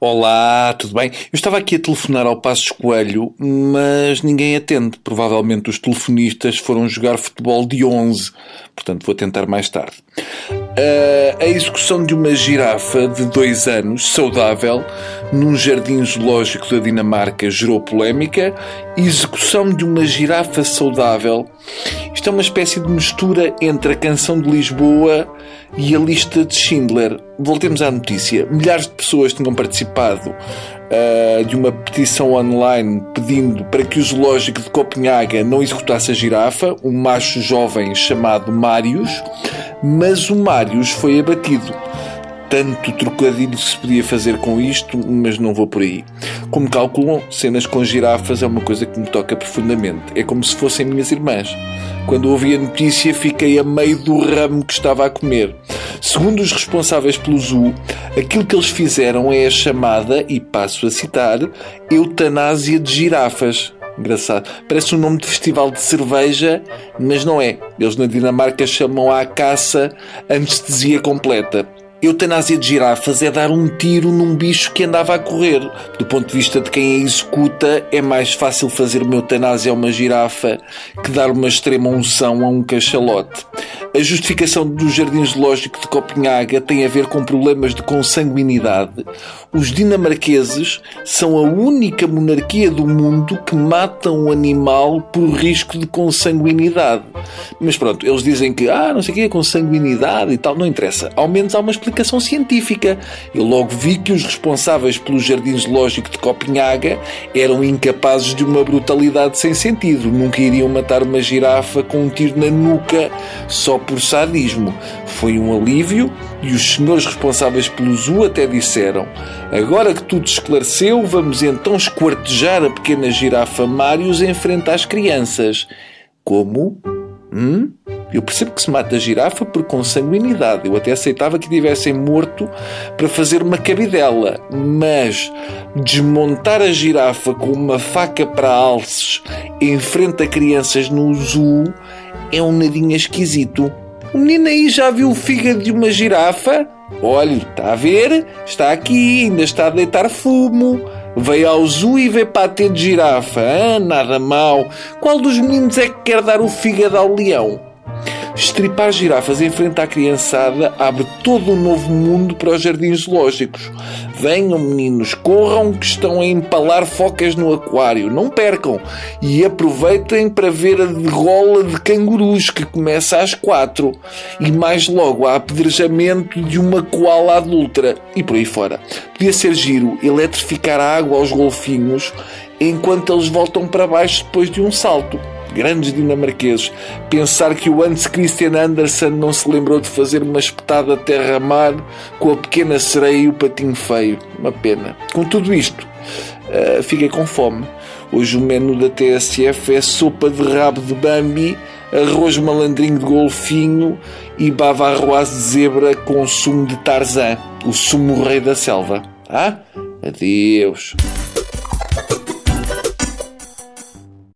Olá, tudo bem? Eu estava aqui a telefonar ao Passos Coelho, mas ninguém atende. Provavelmente os telefonistas foram jogar futebol de 11, portanto vou tentar mais tarde. Uh, a execução de uma girafa de dois anos, saudável, num jardim zoológico da Dinamarca gerou polémica. Execução de uma girafa saudável. Isto é uma espécie de mistura entre a canção de Lisboa e a lista de Schindler. Voltemos à notícia. Milhares de pessoas tinham participado uh, de uma petição online pedindo para que o zoológico de Copenhaga não executasse a girafa, um macho jovem chamado Marius, mas o Marius foi abatido tanto trocadilho se podia fazer com isto, mas não vou por aí. Como calculam, cenas com girafas é uma coisa que me toca profundamente. É como se fossem minhas irmãs. Quando ouvi a notícia, fiquei a meio do ramo que estava a comer. Segundo os responsáveis pelo zoo, aquilo que eles fizeram é a chamada, e passo a citar, eutanásia de girafas. Engraçado. Parece um nome de festival de cerveja, mas não é. Eles na Dinamarca chamam à caça anestesia completa. Eutanásia de girafas é dar um tiro num bicho que andava a correr. Do ponto de vista de quem a executa, é mais fácil fazer uma eutanásia a uma girafa que dar uma extrema unção a um cachalote. A justificação do Jardim Zoológico de Copenhaga tem a ver com problemas de consanguinidade. Os dinamarqueses são a única monarquia do mundo que mata um animal por risco de consanguinidade. Mas pronto, eles dizem que, ah, não sei o que, é consanguinidade e tal, não interessa. Ao menos há uma explicação científica. Eu logo vi que os responsáveis pelo Jardim Zoológico de Copenhaga eram incapazes de uma brutalidade sem sentido. Nunca iriam matar uma girafa com um tiro na nuca só por sadismo. Foi um alívio e os senhores responsáveis pelo zoo até disseram: Agora que tudo esclareceu, vamos então esquartejar a pequena girafa Marius em frente às crianças. Como? Hum? Eu percebo que se mata a girafa por consanguinidade. Eu até aceitava que tivessem morto para fazer uma cabidela. Mas desmontar a girafa com uma faca para alces em frente a crianças no zoo é um nadinha esquisito. O menino aí já viu o fígado de uma girafa? Olhe, está a ver? Está aqui, ainda está a deitar fumo. Veio ao zoo e veio para ter de girafa. Ah, nada mal. Qual dos meninos é que quer dar o fígado ao leão? Estripar girafas em frente à criançada abre todo um novo mundo para os jardins zoológicos. Venham, meninos, corram que estão a empalar focas no aquário. Não percam. E aproveitem para ver a degola de cangurus que começa às quatro. E mais logo há apedrejamento de uma koala adulta. E por aí fora. Podia ser giro eletrificar a água aos golfinhos enquanto eles voltam para baixo depois de um salto grandes dinamarqueses, pensar que o Hans Christian Andersen não se lembrou de fazer uma espetada terra-mar com a pequena sereia e o patinho feio. Uma pena. Com tudo isto, uh, fiquei com fome. Hoje o menu da TSF é sopa de rabo de bambi, arroz malandrinho de golfinho e bava arroz de zebra com sumo de Tarzan, o sumo rei da selva. Ah? Adeus.